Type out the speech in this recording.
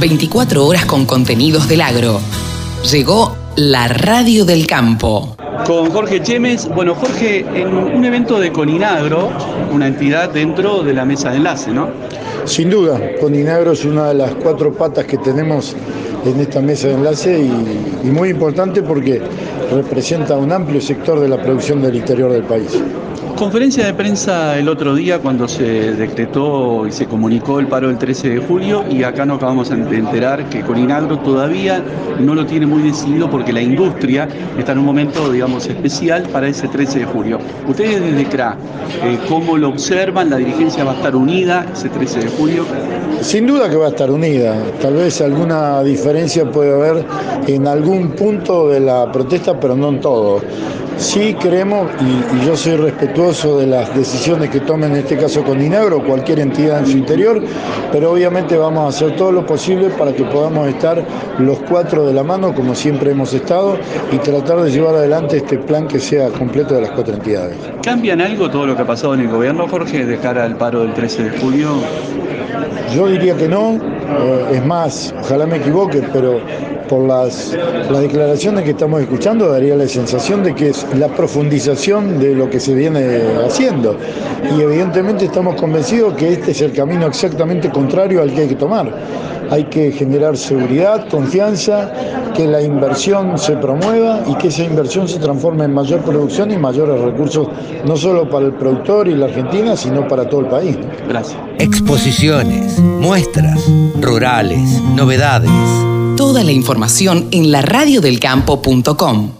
24 horas con contenidos del agro. Llegó la radio del campo. Con Jorge Chemes. Bueno, Jorge, en un evento de Coninagro, una entidad dentro de la mesa de enlace, ¿no? Sin duda, Coninagro es una de las cuatro patas que tenemos en esta mesa de enlace y, y muy importante porque representa un amplio sector de la producción del interior del país. Conferencia de prensa el otro día cuando se decretó y se comunicó el paro del 13 de julio y acá nos acabamos de enterar que Corinagro todavía no lo tiene muy decidido porque la industria está en un momento, digamos, especial para ese 13 de julio. Ustedes desde CRA, eh, ¿cómo lo observan? ¿La dirigencia va a estar unida ese 13 de julio? Sin duda que va a estar unida. Tal vez alguna diferencia puede haber en algún punto de la protesta, pero no en todo. Sí creemos, y, y yo soy respetuoso de las decisiones que tomen en este caso con Inagro o cualquier entidad en su interior, pero obviamente vamos a hacer todo lo posible para que podamos estar los cuatro de la mano, como siempre hemos estado, y tratar de llevar adelante este plan que sea completo de las cuatro entidades. ¿Cambian algo todo lo que ha pasado en el gobierno, Jorge, de cara al paro del 13 de julio? Yo diría que no, eh, es más, ojalá me equivoque, pero por las, las declaraciones que estamos escuchando daría la sensación de que es la profundización de lo que se viene haciendo. Y evidentemente estamos convencidos que este es el camino exactamente contrario al que hay que tomar. Hay que generar seguridad, confianza, que la inversión se promueva y que esa inversión se transforme en mayor producción y mayores recursos, no solo para el productor y la Argentina, sino para todo el país. Gracias. Exposiciones, muestras, rurales, novedades. Toda la información en laradiodelcampo.com.